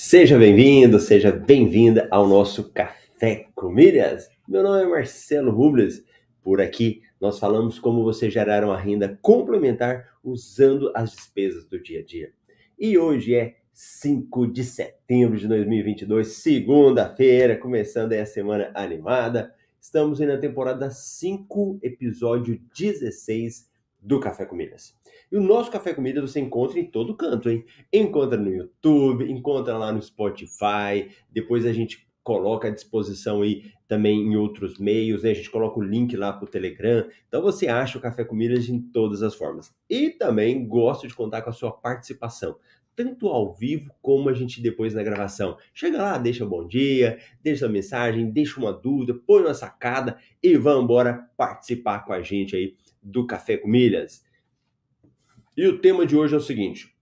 Seja bem-vindo, seja bem-vinda ao nosso Café com Milhas. Meu nome é Marcelo Rubles. Por aqui nós falamos como você gerar uma renda complementar usando as despesas do dia a dia. E hoje é 5 de setembro de 2022, segunda-feira, começando aí a semana animada. Estamos aí na temporada 5, episódio 16 do Café com Milhas. E o nosso Café Comida você encontra em todo canto, hein? Encontra no YouTube, encontra lá no Spotify, depois a gente coloca à disposição aí também em outros meios, né? A gente coloca o link lá para o Telegram. Então você acha o Café Comidas em todas as formas. E também gosto de contar com a sua participação, tanto ao vivo como a gente depois na gravação. Chega lá, deixa um bom dia, deixa uma mensagem, deixa uma dúvida, põe uma sacada e vamos embora participar com a gente aí do Café com Milhas. E o tema de hoje é o seguinte: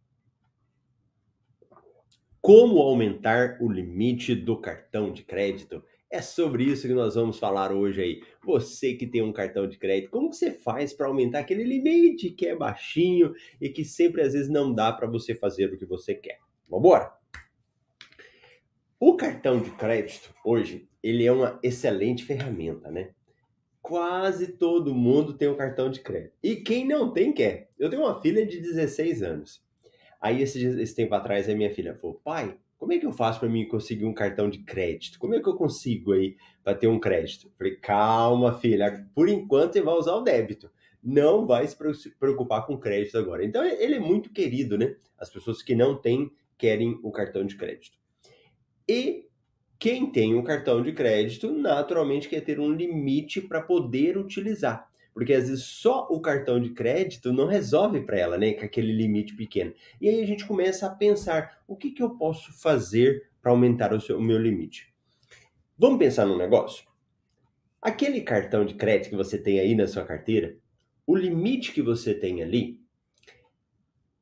Como aumentar o limite do cartão de crédito? É sobre isso que nós vamos falar hoje aí. Você que tem um cartão de crédito, como que você faz para aumentar aquele limite que é baixinho e que sempre às vezes não dá para você fazer o que você quer? Vamos embora? O cartão de crédito hoje, ele é uma excelente ferramenta, né? Quase todo mundo tem um cartão de crédito. E quem não tem, quer. Eu tenho uma filha de 16 anos. Aí, esse, esse tempo atrás, a minha filha falou: pai, como é que eu faço para mim conseguir um cartão de crédito? Como é que eu consigo aí para ter um crédito? falei: calma, filha, por enquanto você vai usar o débito. Não vai se preocupar com crédito agora. Então, ele é muito querido, né? As pessoas que não têm querem o cartão de crédito. E quem tem um cartão de crédito, naturalmente quer ter um limite para poder utilizar. Porque às vezes só o cartão de crédito não resolve para ela, né? Com aquele limite pequeno. E aí a gente começa a pensar: o que, que eu posso fazer para aumentar o, seu, o meu limite? Vamos pensar num negócio? Aquele cartão de crédito que você tem aí na sua carteira, o limite que você tem ali,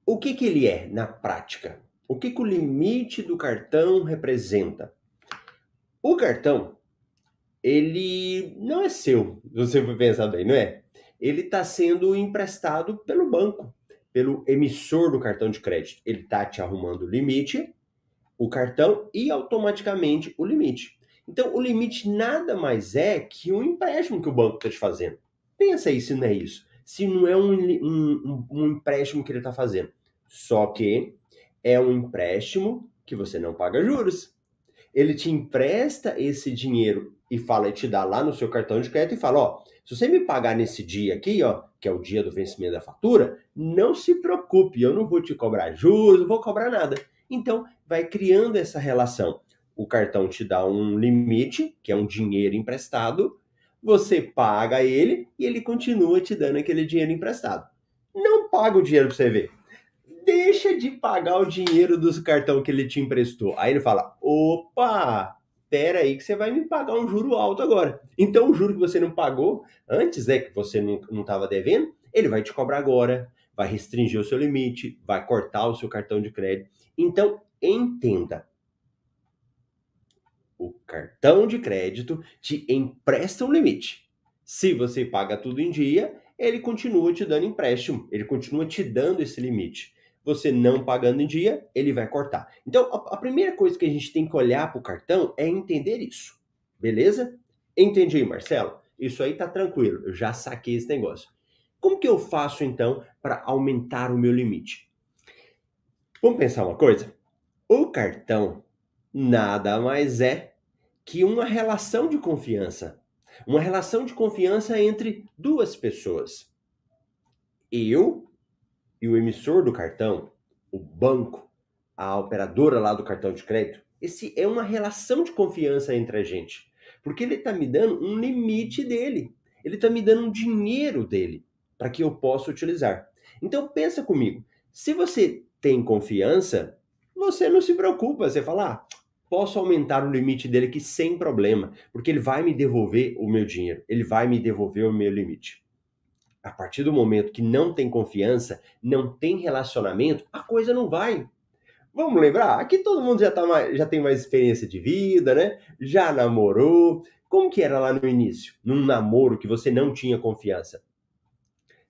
o que, que ele é na prática? O que, que o limite do cartão representa? O cartão, ele não é seu, se você for pensar bem, não é? Ele está sendo emprestado pelo banco, pelo emissor do cartão de crédito. Ele está te arrumando o limite, o cartão e automaticamente o limite. Então, o limite nada mais é que um empréstimo que o banco está te fazendo. Pensa aí se não é isso. Se não é um, um, um empréstimo que ele está fazendo. Só que é um empréstimo que você não paga juros ele te empresta esse dinheiro e fala e te dá lá no seu cartão de crédito e fala, ó, se você me pagar nesse dia aqui, ó, que é o dia do vencimento da fatura, não se preocupe, eu não vou te cobrar juros, não vou cobrar nada. Então, vai criando essa relação. O cartão te dá um limite, que é um dinheiro emprestado, você paga ele e ele continua te dando aquele dinheiro emprestado. Não paga o dinheiro para você ver deixa de pagar o dinheiro dos cartão que ele te emprestou. Aí ele fala: opa, pera aí que você vai me pagar um juro alto agora. Então o juro que você não pagou antes, é que você não estava devendo, ele vai te cobrar agora, vai restringir o seu limite, vai cortar o seu cartão de crédito. Então entenda. O cartão de crédito te empresta um limite. Se você paga tudo em dia, ele continua te dando empréstimo, ele continua te dando esse limite você não pagando em dia, ele vai cortar. Então, a, a primeira coisa que a gente tem que olhar para o cartão é entender isso. Beleza? Entendi, Marcelo. Isso aí tá tranquilo. Eu já saquei esse negócio. Como que eu faço então para aumentar o meu limite? Vamos pensar uma coisa? O cartão nada mais é que uma relação de confiança. Uma relação de confiança entre duas pessoas. Eu e o emissor do cartão, o banco, a operadora lá do cartão de crédito, esse é uma relação de confiança entre a gente. Porque ele está me dando um limite dele. Ele está me dando um dinheiro dele para que eu possa utilizar. Então pensa comigo. Se você tem confiança, você não se preocupa. Você fala, ah, posso aumentar o limite dele aqui sem problema, porque ele vai me devolver o meu dinheiro, ele vai me devolver o meu limite a partir do momento que não tem confiança, não tem relacionamento, a coisa não vai. Vamos lembrar? Aqui todo mundo já, tá mais, já tem mais experiência de vida, né? Já namorou. Como que era lá no início? Num namoro que você não tinha confiança.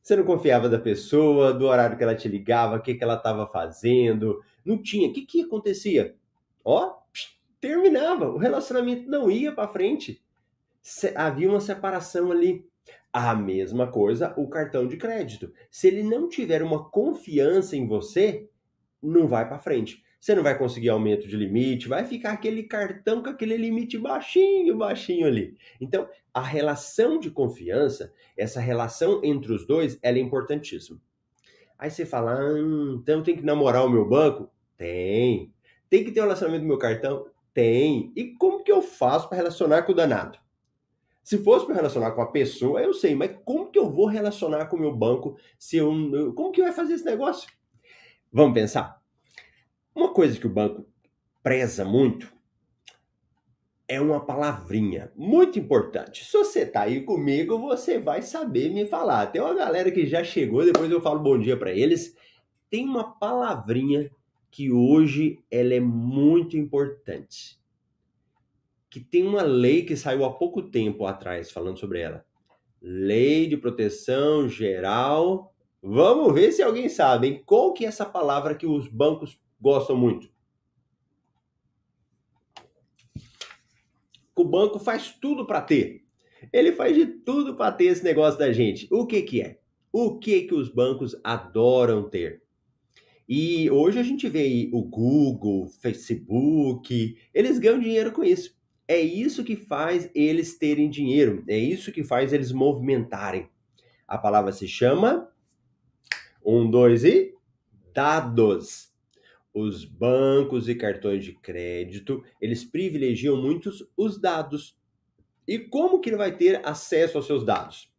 Você não confiava da pessoa, do horário que ela te ligava, o que, que ela estava fazendo. Não tinha. O que, que acontecia? ó, terminava. O relacionamento não ia para frente. Havia uma separação ali. A mesma coisa o cartão de crédito. Se ele não tiver uma confiança em você, não vai para frente. Você não vai conseguir aumento de limite, vai ficar aquele cartão com aquele limite baixinho, baixinho ali. Então, a relação de confiança, essa relação entre os dois, ela é importantíssima. Aí você fala, ah, então tem que namorar o meu banco? Tem. Tem que ter um relacionamento com o meu cartão? Tem. E como que eu faço para relacionar com o danado? Se fosse para relacionar com a pessoa, eu sei, mas como que eu vou relacionar com o meu banco se eu. Como que vai fazer esse negócio? Vamos pensar. Uma coisa que o banco preza muito é uma palavrinha muito importante. Se você tá aí comigo, você vai saber me falar. Tem uma galera que já chegou, depois eu falo bom dia para eles. Tem uma palavrinha que hoje ela é muito importante. Que tem uma lei que saiu há pouco tempo atrás falando sobre ela. Lei de Proteção Geral. Vamos ver se alguém sabe, hein? Qual que é essa palavra que os bancos gostam muito? O banco faz tudo para ter. Ele faz de tudo para ter esse negócio da gente. O que que é? O que que os bancos adoram ter? E hoje a gente vê o Google, Facebook, eles ganham dinheiro com isso. É isso que faz eles terem dinheiro, é isso que faz eles movimentarem. A palavra se chama um, dois e dados os bancos e cartões de crédito, eles privilegiam muitos os dados. E como que ele vai ter acesso aos seus dados?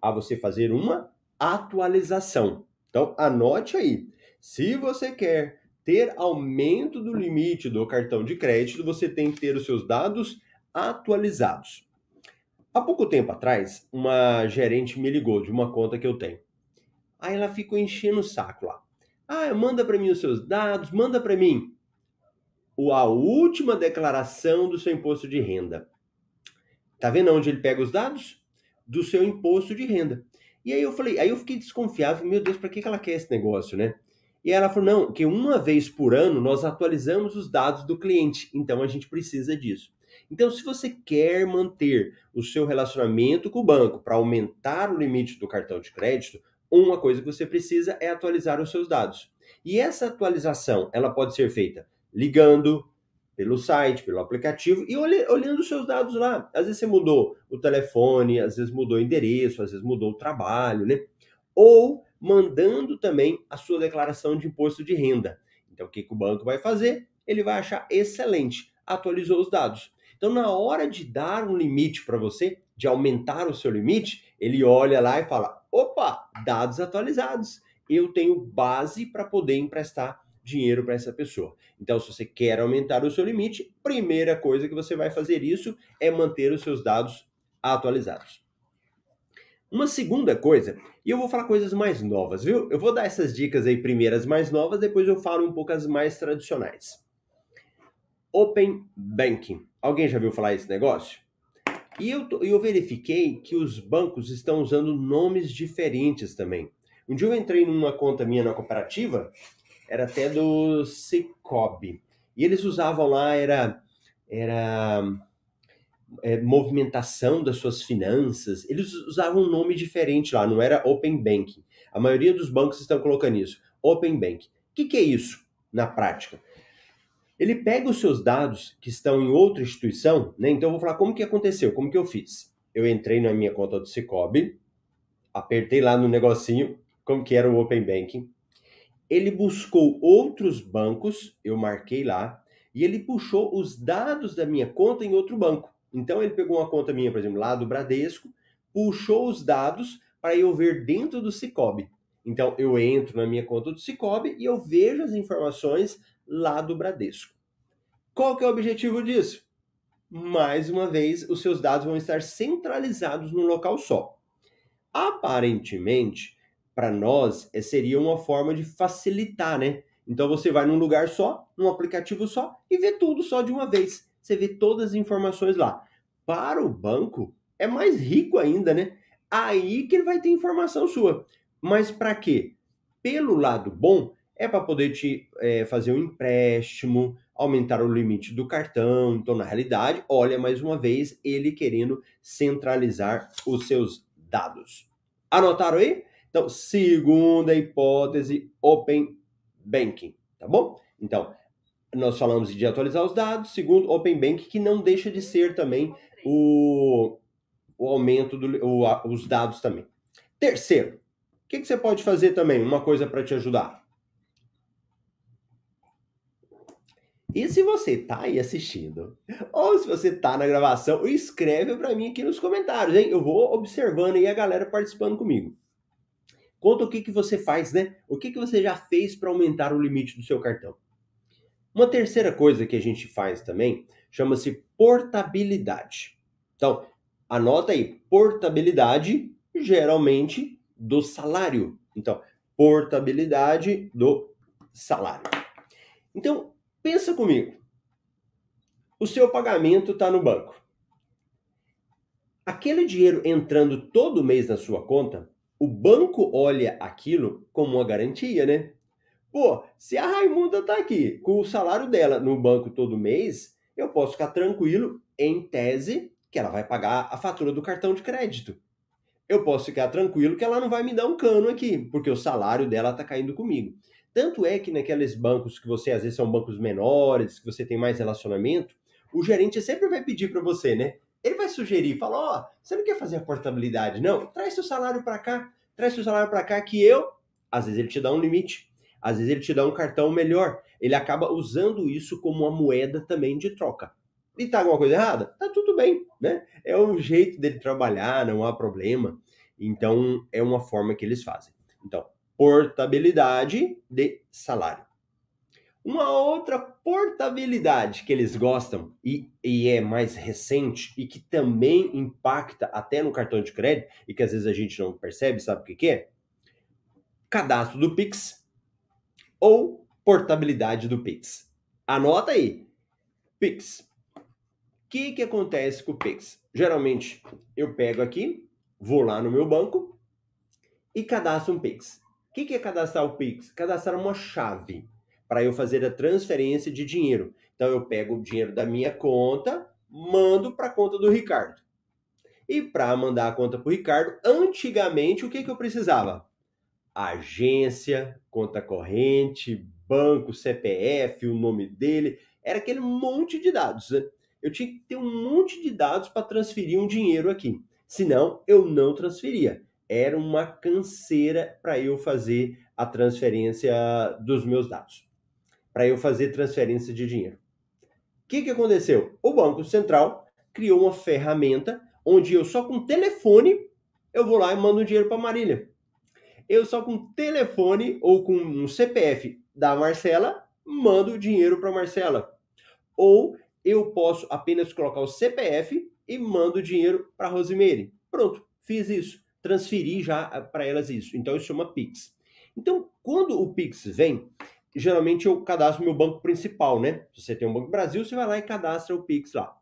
A você fazer uma atualização. Então, anote aí. Se você quer ter aumento do limite do cartão de crédito, você tem que ter os seus dados atualizados. Há pouco tempo atrás, uma gerente me ligou de uma conta que eu tenho. Aí ela ficou enchendo o saco lá. Ah, manda para mim os seus dados, manda para mim a última declaração do seu imposto de renda. Tá vendo onde ele pega os dados? Do seu imposto de renda. E aí eu falei, aí eu fiquei desconfiado, meu Deus, para que ela quer esse negócio, né? E ela falou, não, que uma vez por ano nós atualizamos os dados do cliente, então a gente precisa disso. Então, se você quer manter o seu relacionamento com o banco para aumentar o limite do cartão de crédito, uma coisa que você precisa é atualizar os seus dados. E essa atualização, ela pode ser feita ligando pelo site, pelo aplicativo e olhando os seus dados lá. Às vezes você mudou o telefone, às vezes mudou o endereço, às vezes mudou o trabalho, né? Ou mandando também a sua declaração de imposto de renda. Então, o que, que o banco vai fazer? Ele vai achar excelente, atualizou os dados. Então, na hora de dar um limite para você, de aumentar o seu limite, ele olha lá e fala: opa, dados atualizados. Eu tenho base para poder emprestar dinheiro para essa pessoa. Então, se você quer aumentar o seu limite, primeira coisa que você vai fazer isso é manter os seus dados atualizados. Uma segunda coisa, e eu vou falar coisas mais novas, viu? Eu vou dar essas dicas aí primeiras mais novas, depois eu falo um pouco as mais tradicionais. Open Banking. Alguém já viu falar esse negócio? E eu, eu verifiquei que os bancos estão usando nomes diferentes também. Um dia eu entrei numa conta minha na cooperativa, era até do Cicobi, e eles usavam lá, era, era é, movimentação das suas finanças, eles usavam um nome diferente lá, não era Open Banking. A maioria dos bancos estão colocando isso, Open Bank. O que, que é isso na prática? ele pega os seus dados que estão em outra instituição, né? Então eu vou falar como que aconteceu, como que eu fiz. Eu entrei na minha conta do Cicobi, apertei lá no negocinho, como que era o Open Banking. Ele buscou outros bancos, eu marquei lá, e ele puxou os dados da minha conta em outro banco. Então ele pegou uma conta minha, por exemplo, lá do Bradesco, puxou os dados para eu ver dentro do Cicobi. Então eu entro na minha conta do Cicobi e eu vejo as informações lá do Bradesco. Qual que é o objetivo disso? Mais uma vez, os seus dados vão estar centralizados num local só. Aparentemente, para nós, é, seria uma forma de facilitar, né? Então você vai num lugar só, num aplicativo só e vê tudo só de uma vez. Você vê todas as informações lá. Para o banco, é mais rico ainda, né? Aí que ele vai ter informação sua. Mas para quê? Pelo lado bom, é para poder te é, fazer um empréstimo, aumentar o limite do cartão. Então, na realidade, olha mais uma vez ele querendo centralizar os seus dados. Anotaram aí? Então, segunda hipótese, Open Banking, tá bom? Então, nós falamos de atualizar os dados. Segundo, Open Banking, que não deixa de ser também o, o aumento dos do, dados também. Terceiro, o que, que você pode fazer também? Uma coisa para te ajudar. E se você tá aí assistindo, ou se você tá na gravação, escreve para mim aqui nos comentários, hein? Eu vou observando aí a galera participando comigo. Conta o que, que você faz, né? O que, que você já fez para aumentar o limite do seu cartão. Uma terceira coisa que a gente faz também chama-se portabilidade. Então, anota aí, portabilidade geralmente do salário. Então, portabilidade do salário. Então, pensa comigo. O seu pagamento está no banco. Aquele dinheiro entrando todo mês na sua conta, o banco olha aquilo como uma garantia, né? Pô, se a Raimunda tá aqui com o salário dela no banco todo mês, eu posso ficar tranquilo, em tese, que ela vai pagar a fatura do cartão de crédito. Eu posso ficar tranquilo que ela não vai me dar um cano aqui, porque o salário dela tá caindo comigo. Tanto é que naqueles bancos que você às vezes são bancos menores, que você tem mais relacionamento, o gerente sempre vai pedir para você, né? Ele vai sugerir, fala: "Ó, oh, você não quer fazer a portabilidade, não? Traz seu salário para cá, traz seu salário para cá que eu, às vezes ele te dá um limite às vezes ele te dá um cartão melhor. Ele acaba usando isso como uma moeda também de troca. E tá alguma coisa errada? Tá tudo bem, né? É o jeito dele trabalhar, não há problema. Então, é uma forma que eles fazem. Então, portabilidade de salário. Uma outra portabilidade que eles gostam e, e, é mais recente e que também impacta até no cartão de crédito e que às vezes a gente não percebe, sabe o que, que é? Cadastro do Pix ou portabilidade do Pix. Anota aí. Pix. O que, que acontece com o Pix? Geralmente eu pego aqui, vou lá no meu banco e cadastro um Pix. O que, que é cadastrar o Pix? Cadastrar uma chave para eu fazer a transferência de dinheiro. Então eu pego o dinheiro da minha conta, mando para a conta do Ricardo. E para mandar a conta para o Ricardo, antigamente o que, que eu precisava? Agência, conta corrente, banco, CPF, o nome dele, era aquele monte de dados. Né? Eu tinha que ter um monte de dados para transferir um dinheiro aqui. Senão, eu não transferia. Era uma canseira para eu fazer a transferência dos meus dados. Para eu fazer transferência de dinheiro. O que, que aconteceu? O Banco Central criou uma ferramenta onde eu só com telefone eu vou lá e mando dinheiro para Marília eu só com telefone ou com um CPF da Marcela mando o dinheiro para Marcela. Ou eu posso apenas colocar o CPF e mando o dinheiro para Rosemary. Pronto, fiz isso. Transferi já ah, para elas isso. Então isso chama Pix. Então, quando o Pix vem, geralmente eu cadastro meu banco principal, né? Se você tem um Banco Brasil, você vai lá e cadastra o Pix lá.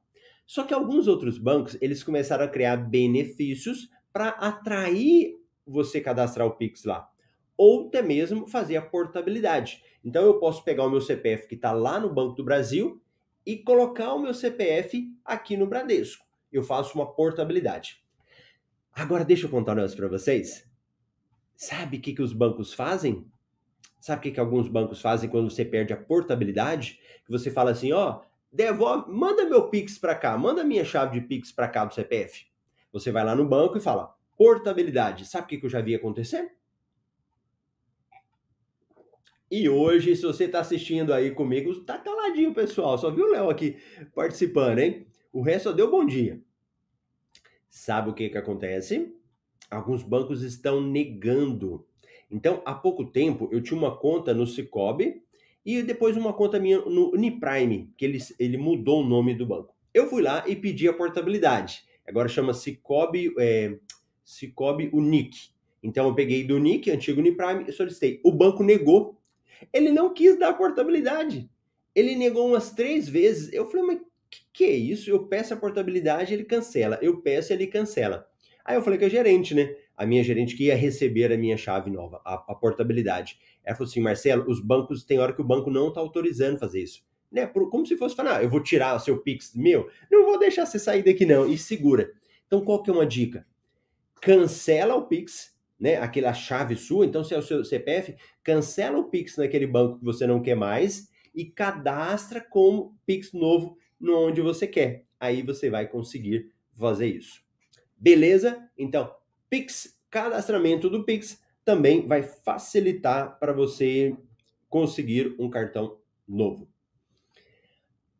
Só que alguns outros bancos, eles começaram a criar benefícios para atrair você cadastrar o Pix lá. Ou até mesmo fazer a portabilidade. Então eu posso pegar o meu CPF que está lá no Banco do Brasil e colocar o meu CPF aqui no Bradesco. Eu faço uma portabilidade. Agora deixa eu contar um negócio para vocês. Sabe o que, que os bancos fazem? Sabe o que, que alguns bancos fazem quando você perde a portabilidade? Que você fala assim, ó, devolve, manda meu Pix para cá, manda minha chave de Pix para cá do CPF. Você vai lá no banco e fala, Portabilidade. Sabe o que, eu já vi acontecer? E hoje, se você está assistindo aí comigo, tá caladinho, pessoal. Só viu o Léo aqui participando, hein? O resto só deu bom dia. Sabe o que, que acontece? Alguns bancos estão negando. Então, há pouco tempo, eu tinha uma conta no Cicobi e depois uma conta minha no Uniprime, que ele, ele mudou o nome do banco. Eu fui lá e pedi a portabilidade. Agora chama Cicobi, é, Cicobi Unic. Então eu peguei do Unic, antigo Uniprime, e solicitei. O banco negou. Ele não quis dar portabilidade. Ele negou umas três vezes. Eu falei, mas que, que é isso? Eu peço a portabilidade, ele cancela. Eu peço, ele cancela. Aí eu falei que é gerente, né? a minha gerente que ia receber a minha chave nova, a, a portabilidade. Ela falou assim, Marcelo, os bancos, tem hora que o banco não está autorizando fazer isso. Né? como se fosse falar, ah, eu vou tirar o seu Pix meu, não vou deixar você sair daqui não, e segura. Então, qual que é uma dica? Cancela o Pix, né? Aquela chave sua, então se é o seu CPF, cancela o Pix naquele banco que você não quer mais e cadastra como Pix novo no onde você quer. Aí você vai conseguir fazer isso. Beleza? Então, Pix, cadastramento do Pix também vai facilitar para você conseguir um cartão novo.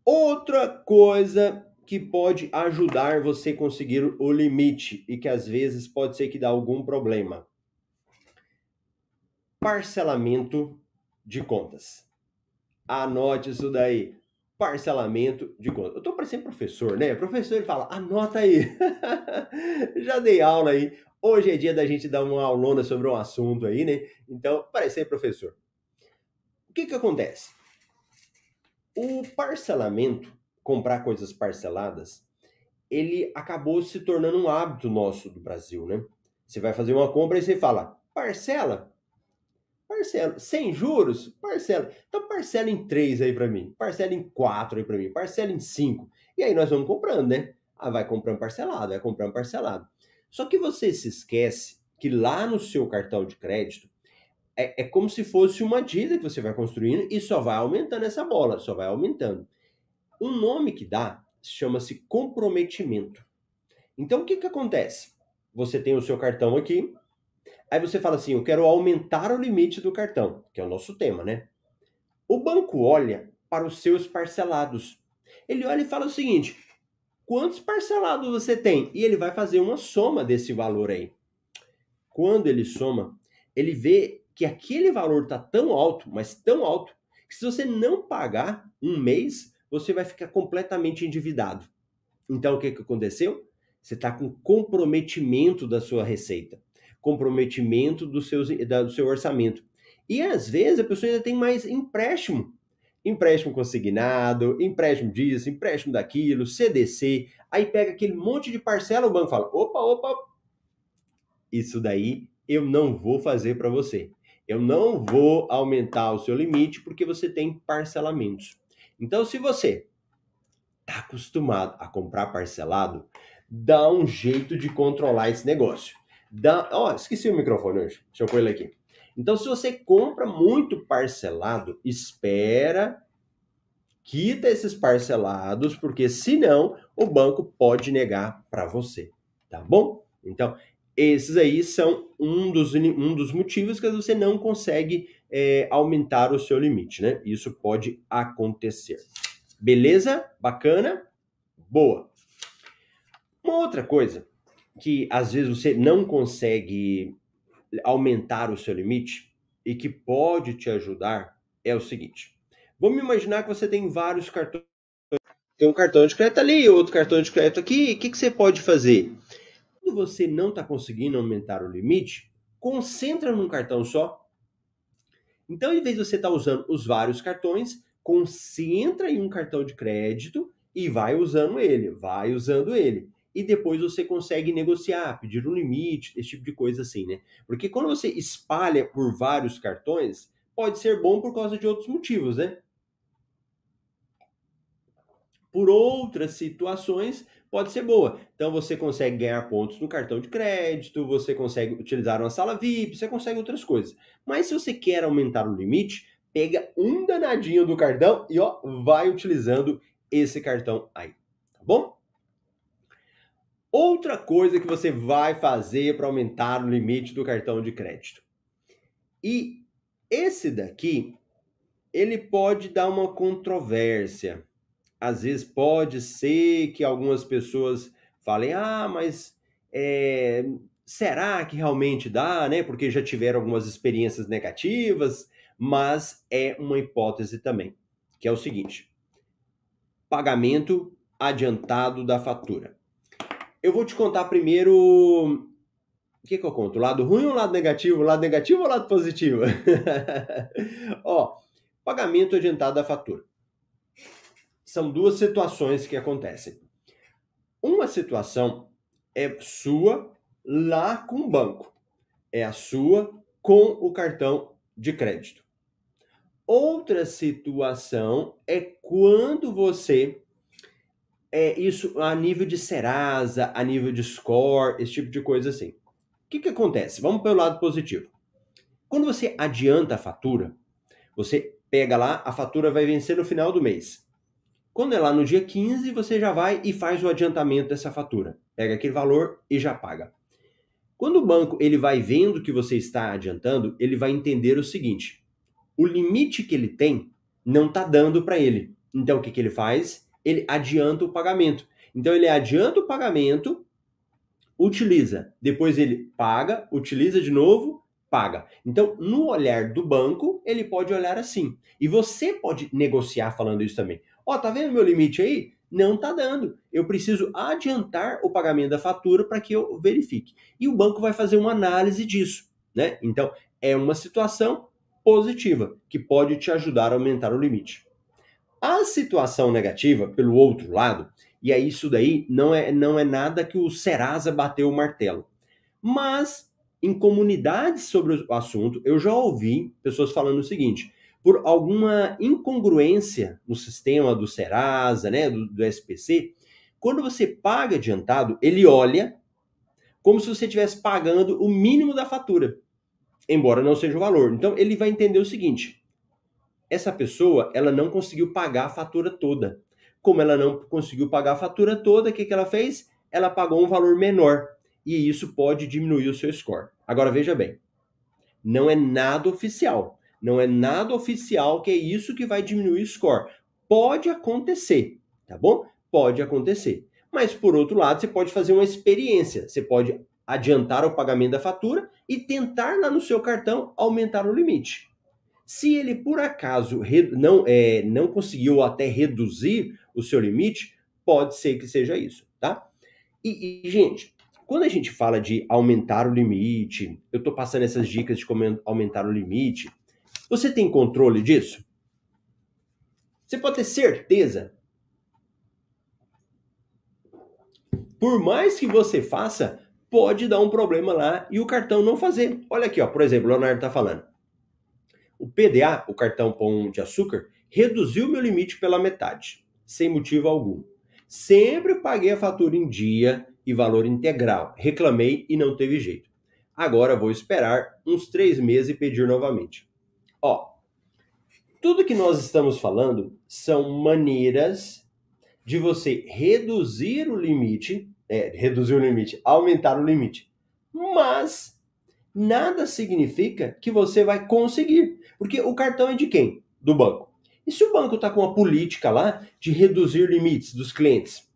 Outra coisa que pode ajudar você a conseguir o limite e que às vezes pode ser que dá algum problema. Parcelamento de contas. Anote isso daí. Parcelamento de contas. Eu tô parecendo professor, né? Professor ele fala, anota aí. Já dei aula aí. Hoje é dia da gente dar uma aulona sobre um assunto aí, né? Então, parecer professor. O que que acontece? O parcelamento comprar coisas parceladas, ele acabou se tornando um hábito nosso do Brasil, né? Você vai fazer uma compra e você fala, parcela? Parcela. Sem juros? Parcela. Então parcela em três aí para mim. Parcela em quatro aí para mim. Parcela em cinco. E aí nós vamos comprando, né? Ah, vai comprando parcelado, vai comprando parcelado. Só que você se esquece que lá no seu cartão de crédito é, é como se fosse uma dívida que você vai construindo e só vai aumentando essa bola, só vai aumentando. Um nome que dá chama-se comprometimento. Então, o que, que acontece? Você tem o seu cartão aqui, aí você fala assim: eu quero aumentar o limite do cartão, que é o nosso tema, né? O banco olha para os seus parcelados. Ele olha e fala o seguinte: quantos parcelados você tem? E ele vai fazer uma soma desse valor aí. Quando ele soma, ele vê que aquele valor está tão alto, mas tão alto, que se você não pagar um mês, você vai ficar completamente endividado. Então, o que, que aconteceu? Você está com comprometimento da sua receita, comprometimento do, seus, do seu orçamento. E às vezes a pessoa ainda tem mais empréstimo. Empréstimo consignado, empréstimo disso, empréstimo daquilo, CDC. Aí pega aquele monte de parcela, o banco fala: opa, opa, isso daí eu não vou fazer para você. Eu não vou aumentar o seu limite porque você tem parcelamentos. Então, se você está acostumado a comprar parcelado, dá um jeito de controlar esse negócio. Dá, ó, esqueci o microfone hoje. Deixa eu pôr ele aqui. Então, se você compra muito parcelado, espera, quita esses parcelados, porque senão o banco pode negar para você, tá bom? Então, esses aí são um dos, um dos motivos que você não consegue é, aumentar o seu limite, né? Isso pode acontecer. Beleza? Bacana? Boa. Uma outra coisa que às vezes você não consegue aumentar o seu limite e que pode te ajudar é o seguinte. Vamos imaginar que você tem vários cartões. Tem um cartão de crédito ali, outro cartão de crédito aqui. O que, que você pode fazer? Quando você não está conseguindo aumentar o limite, concentra num cartão só então, em vez de você estar tá usando os vários cartões, concentra em um cartão de crédito e vai usando ele, vai usando ele. E depois você consegue negociar, pedir um limite, esse tipo de coisa assim, né? Porque quando você espalha por vários cartões, pode ser bom por causa de outros motivos, né? Por outras situações, pode ser boa. Então você consegue ganhar pontos no cartão de crédito, você consegue utilizar uma sala VIP, você consegue outras coisas. Mas se você quer aumentar o limite, pega um danadinho do cartão e ó, vai utilizando esse cartão aí, tá bom? Outra coisa que você vai fazer para aumentar o limite do cartão de crédito. E esse daqui, ele pode dar uma controvérsia às vezes pode ser que algumas pessoas falem, ah, mas é, será que realmente dá, né? Porque já tiveram algumas experiências negativas, mas é uma hipótese também, que é o seguinte: pagamento adiantado da fatura. Eu vou te contar primeiro. O que, que eu conto? Lado ruim ou lado negativo? Lado negativo ou lado positivo? Ó, pagamento adiantado da fatura são duas situações que acontecem. Uma situação é sua lá com o banco. é a sua com o cartão de crédito. Outra situação é quando você é isso a nível de Serasa, a nível de score, esse tipo de coisa assim. O que, que acontece? Vamos pelo lado positivo. Quando você adianta a fatura, você pega lá, a fatura vai vencer no final do mês. Quando é lá no dia 15, você já vai e faz o adiantamento dessa fatura. Pega aquele valor e já paga. Quando o banco ele vai vendo que você está adiantando, ele vai entender o seguinte: o limite que ele tem não está dando para ele. Então o que, que ele faz? Ele adianta o pagamento. Então ele adianta o pagamento, utiliza, depois ele paga, utiliza de novo, paga. Então, no olhar do banco, ele pode olhar assim. E você pode negociar falando isso também. Ó, tá vendo meu limite aí? Não tá dando. Eu preciso adiantar o pagamento da fatura para que eu verifique. E o banco vai fazer uma análise disso, né? Então, é uma situação positiva que pode te ajudar a aumentar o limite. A situação negativa, pelo outro lado, e aí isso daí não é, não é nada que o Serasa bateu o martelo. Mas em comunidades sobre o assunto, eu já ouvi pessoas falando o seguinte: por alguma incongruência no sistema do Serasa, né, do, do SPC, quando você paga adiantado, ele olha como se você estivesse pagando o mínimo da fatura, embora não seja o valor. Então ele vai entender o seguinte: essa pessoa ela não conseguiu pagar a fatura toda. Como ela não conseguiu pagar a fatura toda, o que, que ela fez? Ela pagou um valor menor e isso pode diminuir o seu score. Agora veja bem, não é nada oficial. Não é nada oficial que é isso que vai diminuir o score. Pode acontecer, tá bom? Pode acontecer. Mas por outro lado, você pode fazer uma experiência. Você pode adiantar o pagamento da fatura e tentar lá no seu cartão aumentar o limite. Se ele por acaso não, é, não conseguiu até reduzir o seu limite, pode ser que seja isso, tá? E, e gente, quando a gente fala de aumentar o limite, eu estou passando essas dicas de como aumentar o limite, você tem controle disso? Você pode ter certeza. Por mais que você faça, pode dar um problema lá e o cartão não fazer. Olha aqui, ó, por exemplo, o Leonardo está falando. O PDA, o cartão Pão de Açúcar, reduziu meu limite pela metade, sem motivo algum. Sempre paguei a fatura em dia, e valor integral. Reclamei e não teve jeito. Agora vou esperar uns três meses e pedir novamente. Ó, tudo que nós estamos falando são maneiras de você reduzir o limite, é, reduzir o limite, aumentar o limite. Mas nada significa que você vai conseguir, porque o cartão é de quem? Do banco. E se o banco está com uma política lá de reduzir limites dos clientes?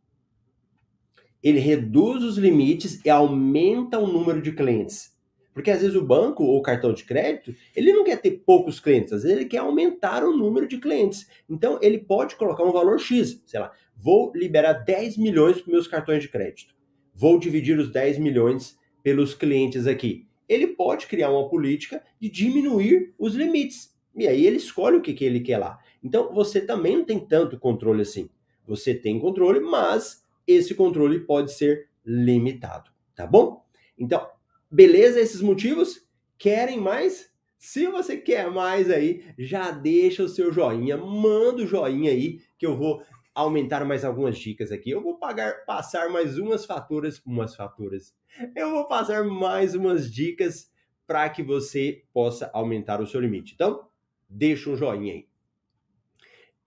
ele reduz os limites e aumenta o número de clientes. Porque às vezes o banco ou o cartão de crédito, ele não quer ter poucos clientes, às vezes ele quer aumentar o número de clientes. Então ele pode colocar um valor X, sei lá, vou liberar 10 milhões para meus cartões de crédito. Vou dividir os 10 milhões pelos clientes aqui. Ele pode criar uma política de diminuir os limites. E aí ele escolhe o que, que ele quer lá. Então você também não tem tanto controle assim. Você tem controle, mas esse controle pode ser limitado, tá bom? Então, beleza esses motivos? Querem mais? Se você quer mais aí, já deixa o seu joinha, manda o joinha aí que eu vou aumentar mais algumas dicas aqui. Eu vou pagar, passar mais umas faturas, umas faturas. Eu vou passar mais umas dicas para que você possa aumentar o seu limite. Então, deixa um joinha aí.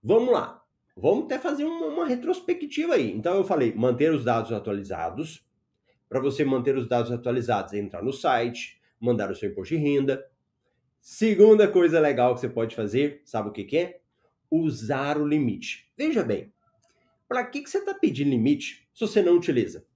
Vamos lá. Vamos até fazer uma, uma retrospectiva aí. Então eu falei, manter os dados atualizados. Para você manter os dados atualizados, entrar no site, mandar o seu imposto de renda. Segunda coisa legal que você pode fazer, sabe o que, que é? Usar o limite. Veja bem, para que, que você está pedindo limite se você não utiliza?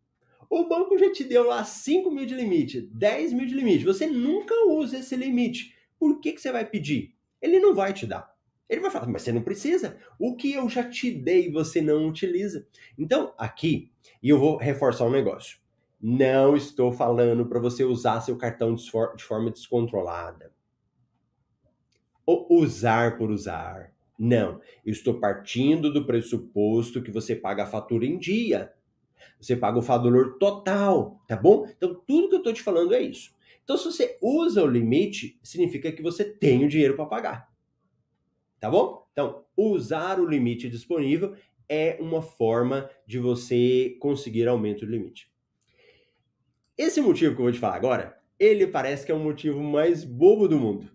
O banco já te deu lá 5 mil de limite, 10 mil de limite. Você nunca usa esse limite. Por que, que você vai pedir? Ele não vai te dar. Ele vai falar, mas você não precisa. O que eu já te dei, você não utiliza. Então, aqui, e eu vou reforçar um negócio. Não estou falando para você usar seu cartão de forma descontrolada. Ou usar por usar. Não. Eu estou partindo do pressuposto que você paga a fatura em dia. Você paga o valor total, tá bom? Então, tudo que eu estou te falando é isso. Então, se você usa o limite, significa que você tem o dinheiro para pagar. Tá bom? Então, usar o limite disponível é uma forma de você conseguir aumento do limite. Esse motivo que eu vou te falar agora, ele parece que é o motivo mais bobo do mundo.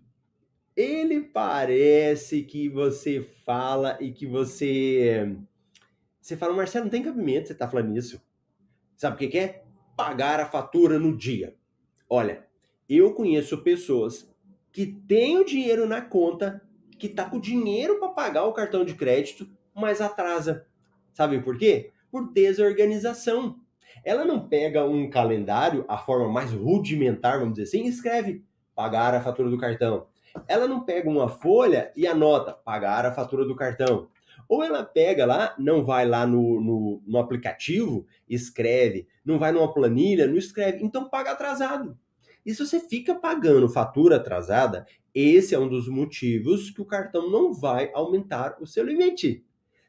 Ele parece que você fala e que você. Você fala, Marcelo, não tem cabimento você tá falando isso. Sabe o que, que é? Pagar a fatura no dia. Olha, eu conheço pessoas que têm o dinheiro na conta, que tá com dinheiro para pagar o cartão de crédito, mas atrasa. Sabe por quê? Por desorganização. Ela não pega um calendário, a forma mais rudimentar, vamos dizer assim, e escreve pagar a fatura do cartão. Ela não pega uma folha e anota pagar a fatura do cartão. Ou ela pega lá, não vai lá no, no, no aplicativo, escreve, não vai numa planilha, não escreve, então paga atrasado. E se você fica pagando fatura atrasada, esse é um dos motivos que o cartão não vai aumentar o seu limite.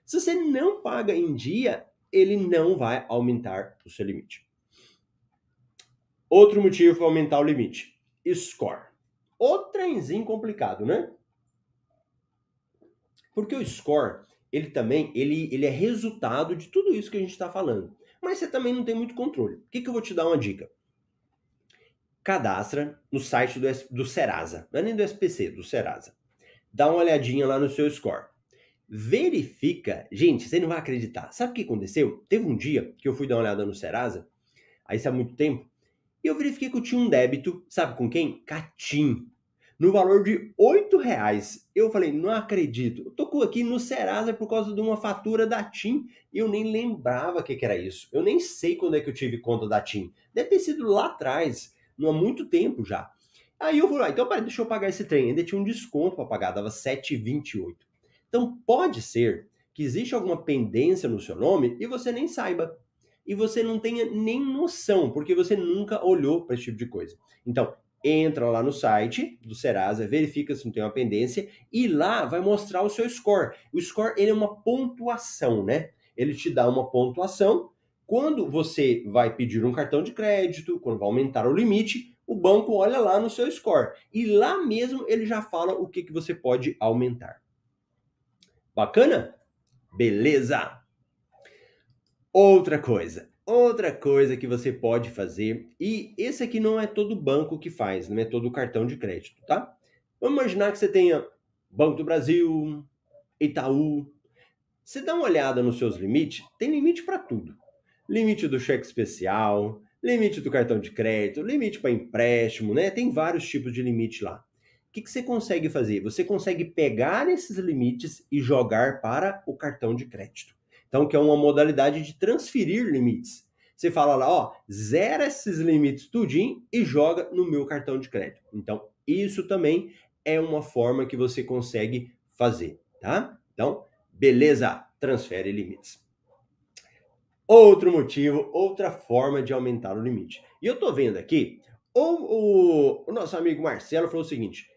Se você não paga em dia, ele não vai aumentar o seu limite. Outro motivo para aumentar o limite: score. Outro trenzinho complicado, né? Porque o score, ele também ele, ele é resultado de tudo isso que a gente está falando. Mas você também não tem muito controle. O que, que eu vou te dar uma dica? Cadastra no site do, do Serasa. Não é nem do SPC, do Serasa. Dá uma olhadinha lá no seu score verifica. Gente, você não vai acreditar. Sabe o que aconteceu? Teve um dia que eu fui dar uma olhada no Serasa, aí isso há muito tempo, e eu verifiquei que eu tinha um débito, sabe com quem? Catim. No valor de oito reais. Eu falei, não acredito. Eu tô aqui no Serasa por causa de uma fatura da TIM e eu nem lembrava o que, que era isso. Eu nem sei quando é que eu tive conta da TIM. Deve ter sido lá atrás, não há muito tempo já. Aí eu falei, ah, então peraí, deixa eu pagar esse trem. Ainda tinha um desconto para pagar, dava 7,28. Então pode ser que existe alguma pendência no seu nome e você nem saiba. E você não tenha nem noção, porque você nunca olhou para esse tipo de coisa. Então, entra lá no site do Serasa, verifica se não tem uma pendência e lá vai mostrar o seu score. O score ele é uma pontuação, né? Ele te dá uma pontuação. Quando você vai pedir um cartão de crédito, quando vai aumentar o limite, o banco olha lá no seu score e lá mesmo ele já fala o que, que você pode aumentar. Bacana? Beleza! Outra coisa, outra coisa que você pode fazer, e esse aqui não é todo banco que faz, não é todo cartão de crédito, tá? Vamos imaginar que você tenha Banco do Brasil, Itaú. Você dá uma olhada nos seus limites, tem limite para tudo. Limite do cheque especial, limite do cartão de crédito, limite para empréstimo, né? Tem vários tipos de limite lá. O que, que você consegue fazer? Você consegue pegar esses limites e jogar para o cartão de crédito. Então, que é uma modalidade de transferir limites. Você fala lá, ó, zera esses limites tudinho e joga no meu cartão de crédito. Então, isso também é uma forma que você consegue fazer, tá? Então, beleza, transfere limites. Outro motivo, outra forma de aumentar o limite. E eu tô vendo aqui, o, o, o nosso amigo Marcelo falou o seguinte: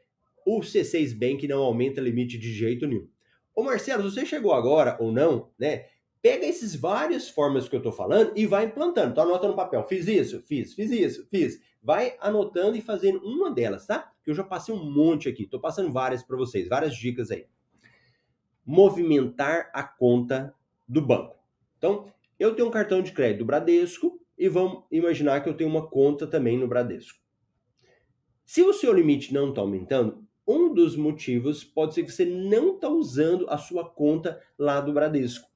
o C6 Bank não aumenta limite de jeito nenhum. Ô Marcelo, você chegou agora ou não, né? Pega esses várias formas que eu tô falando e vai implantando. Tô anotando no papel. Fiz isso, fiz, fiz isso, fiz. Vai anotando e fazendo uma delas, tá? Que eu já passei um monte aqui. Tô passando várias para vocês, várias dicas aí. Movimentar a conta do banco. Então, eu tenho um cartão de crédito do Bradesco e vamos imaginar que eu tenho uma conta também no Bradesco. Se o seu limite não está aumentando, um dos motivos pode ser que você não está usando a sua conta lá do Bradesco.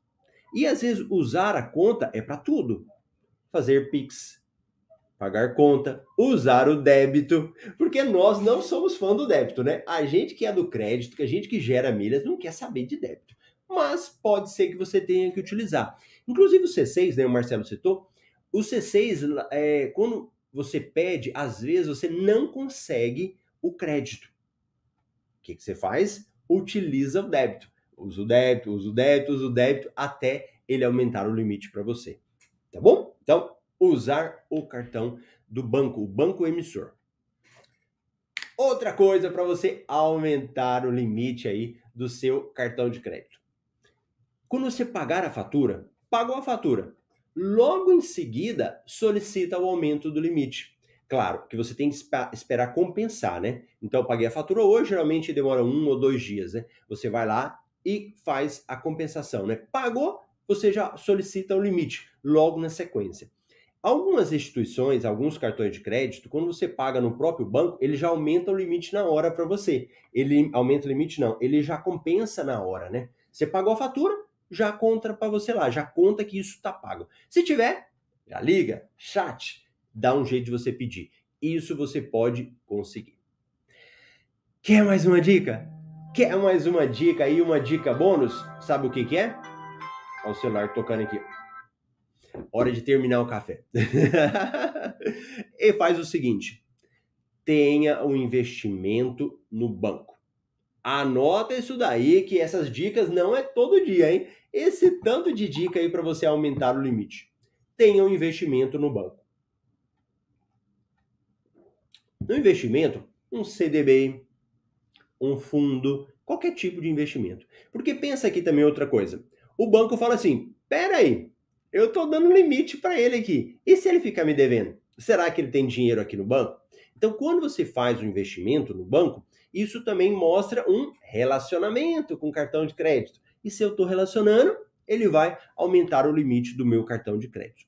E às vezes usar a conta é para tudo. Fazer Pix, pagar conta, usar o débito, porque nós não somos fã do débito, né? A gente que é do crédito, que a gente que gera milhas, não quer saber de débito. Mas pode ser que você tenha que utilizar. Inclusive o C6, né, o Marcelo citou, o C6, é, quando você pede, às vezes você não consegue o crédito que, que você faz? Utiliza o débito. Usa o débito, usa o débito, usa o débito até ele aumentar o limite para você. Tá bom? Então, usar o cartão do banco, o banco emissor. Outra coisa para você aumentar o limite aí do seu cartão de crédito. Quando você pagar a fatura, pagou a fatura. Logo em seguida, solicita o aumento do limite. Claro que você tem que esperar compensar, né? Então, eu paguei a fatura hoje, geralmente demora um ou dois dias, né? Você vai lá e faz a compensação, né? Pagou, você já solicita o limite logo na sequência. Algumas instituições, alguns cartões de crédito, quando você paga no próprio banco, ele já aumenta o limite na hora para você. Ele aumenta o limite não, ele já compensa na hora, né? Você pagou a fatura, já conta para você lá, já conta que isso está pago. Se tiver, já liga, chat, dá um jeito de você pedir. Isso você pode conseguir. Quer mais uma dica? Quer mais uma dica aí, uma dica bônus? Sabe o que, que é? Olha o celular tocando aqui. Hora de terminar o café. e faz o seguinte: tenha um investimento no banco. Anota isso daí, que essas dicas não é todo dia, hein? Esse tanto de dica aí para você aumentar o limite. Tenha um investimento no banco. No investimento, um CDB, um fundo, qualquer tipo de investimento. Porque pensa aqui também outra coisa. O banco fala assim: pera aí, eu estou dando limite para ele aqui. E se ele ficar me devendo? Será que ele tem dinheiro aqui no banco? Então, quando você faz um investimento no banco, isso também mostra um relacionamento com o cartão de crédito. E se eu estou relacionando, ele vai aumentar o limite do meu cartão de crédito.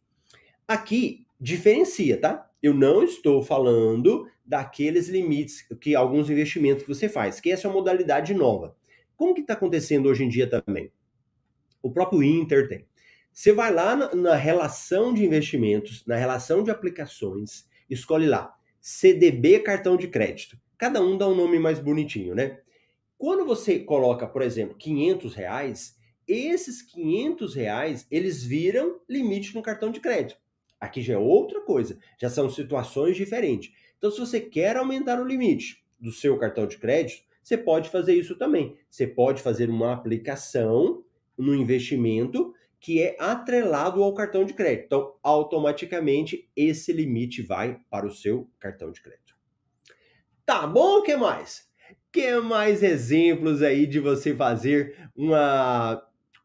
Aqui diferencia, tá? Eu não estou falando daqueles limites que alguns investimentos que você faz, que essa é uma modalidade nova. Como que está acontecendo hoje em dia também? O próprio Inter tem. Você vai lá na, na relação de investimentos, na relação de aplicações, escolhe lá CDB cartão de crédito. Cada um dá um nome mais bonitinho, né? Quando você coloca, por exemplo, 500 reais, esses 500 reais, eles viram limite no cartão de crédito. Aqui já é outra coisa, já são situações diferentes. Então, se você quer aumentar o limite do seu cartão de crédito, você pode fazer isso também. Você pode fazer uma aplicação no investimento que é atrelado ao cartão de crédito. Então, automaticamente, esse limite vai para o seu cartão de crédito. Tá bom? O que mais? Que mais exemplos aí de você fazer uma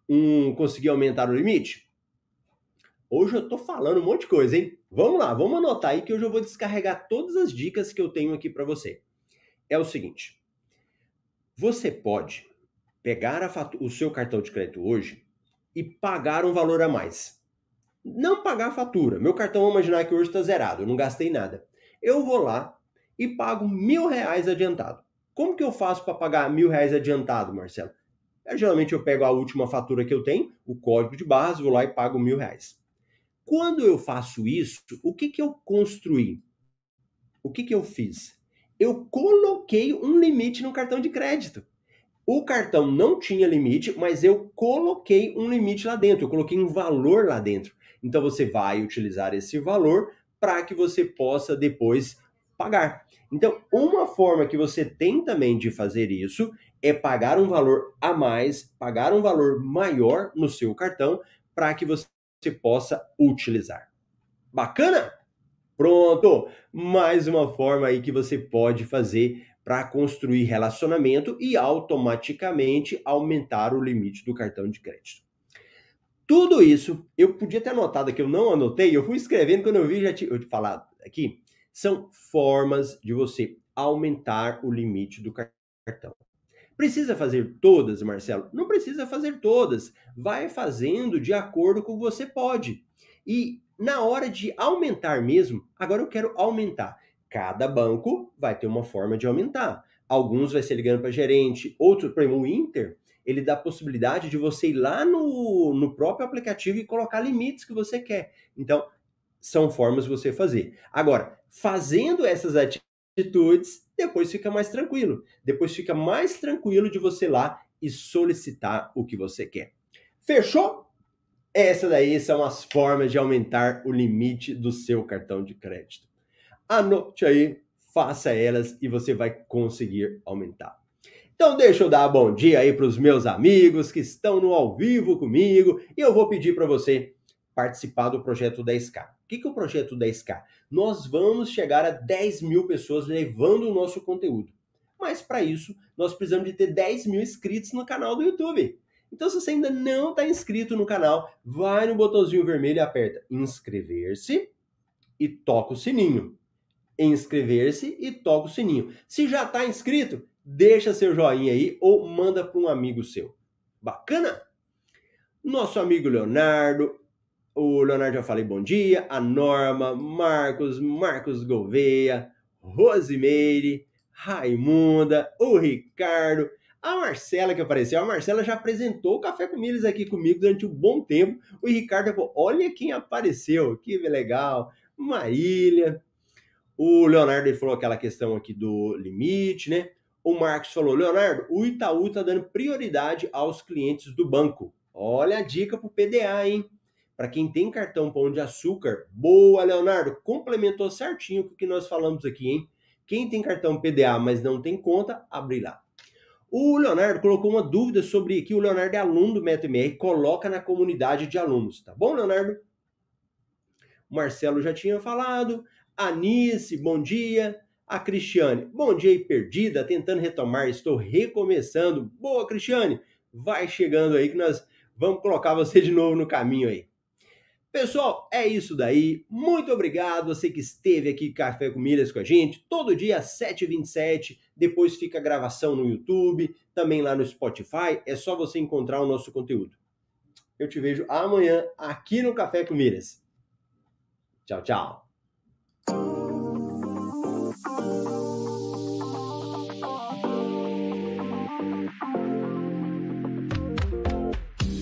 um conseguir aumentar o limite? Hoje eu tô falando um monte de coisa, hein? Vamos lá, vamos anotar aí que hoje eu vou descarregar todas as dicas que eu tenho aqui para você. É o seguinte: você pode pegar o seu cartão de crédito hoje e pagar um valor a mais. Não pagar a fatura. Meu cartão, vamos imaginar que hoje está zerado, eu não gastei nada. Eu vou lá e pago mil reais adiantado. Como que eu faço para pagar mil reais adiantado, Marcelo? É, geralmente eu pego a última fatura que eu tenho, o código de barras, vou lá e pago mil reais. Quando eu faço isso, o que, que eu construí? O que, que eu fiz? Eu coloquei um limite no cartão de crédito. O cartão não tinha limite, mas eu coloquei um limite lá dentro, eu coloquei um valor lá dentro. Então você vai utilizar esse valor para que você possa depois pagar. Então, uma forma que você tem também de fazer isso é pagar um valor a mais, pagar um valor maior no seu cartão para que você possa utilizar. Bacana? Pronto! Mais uma forma aí que você pode fazer para construir relacionamento e automaticamente aumentar o limite do cartão de crédito. Tudo isso, eu podia ter anotado aqui, eu não anotei, eu fui escrevendo quando eu vi, já tinha eu te falado aqui, são formas de você aumentar o limite do cartão. Precisa fazer todas, Marcelo? Não precisa fazer todas. Vai fazendo de acordo com o que você pode. E na hora de aumentar mesmo, agora eu quero aumentar. Cada banco vai ter uma forma de aumentar. Alguns vai ser ligando para gerente, outros, por exemplo, o Inter, ele dá a possibilidade de você ir lá no, no próprio aplicativo e colocar limites que você quer. Então, são formas de você fazer. Agora, fazendo essas atitudes, depois fica mais tranquilo. Depois fica mais tranquilo de você ir lá e solicitar o que você quer. Fechou? Essas daí são as formas de aumentar o limite do seu cartão de crédito. Anote aí, faça elas e você vai conseguir aumentar. Então deixa eu dar bom dia aí para os meus amigos que estão no ao vivo comigo e eu vou pedir para você participar do projeto 10K. O que é o projeto 10K? Nós vamos chegar a 10 mil pessoas levando o nosso conteúdo. Mas para isso, nós precisamos de ter 10 mil inscritos no canal do YouTube. Então, se você ainda não está inscrito no canal, vai no botãozinho vermelho e aperta inscrever-se e toca o sininho. inscrever-se e toca o sininho. Se já está inscrito, deixa seu joinha aí ou manda para um amigo seu. Bacana? Nosso amigo Leonardo, o Leonardo já falei bom dia, a Norma, Marcos, Marcos Gouveia, Rosimeire, Raimunda, o Ricardo, a Marcela que apareceu. A Marcela já apresentou o Café com Milhas aqui comigo durante um bom tempo. O Ricardo falou: olha quem apareceu, que legal. Marília. O Leonardo falou aquela questão aqui do limite, né? O Marcos falou: Leonardo, o Itaú está dando prioridade aos clientes do banco. Olha a dica para o PDA, hein? Para quem tem cartão Pão de Açúcar, boa, Leonardo, complementou certinho o que nós falamos aqui, hein? Quem tem cartão PDA, mas não tem conta, abre lá. O Leonardo colocou uma dúvida sobre que o Leonardo é aluno do MetaMR, coloca na comunidade de alunos, tá bom, Leonardo? O Marcelo já tinha falado. Anice, bom dia. A Cristiane, bom dia e perdida, tentando retomar, estou recomeçando. Boa, Cristiane, vai chegando aí que nós vamos colocar você de novo no caminho aí. Pessoal, é isso daí. Muito obrigado você que esteve aqui Café com Milhas com a gente. Todo dia às 7h27. Depois fica a gravação no YouTube, também lá no Spotify. É só você encontrar o nosso conteúdo. Eu te vejo amanhã aqui no Café com Milhas. Tchau, tchau.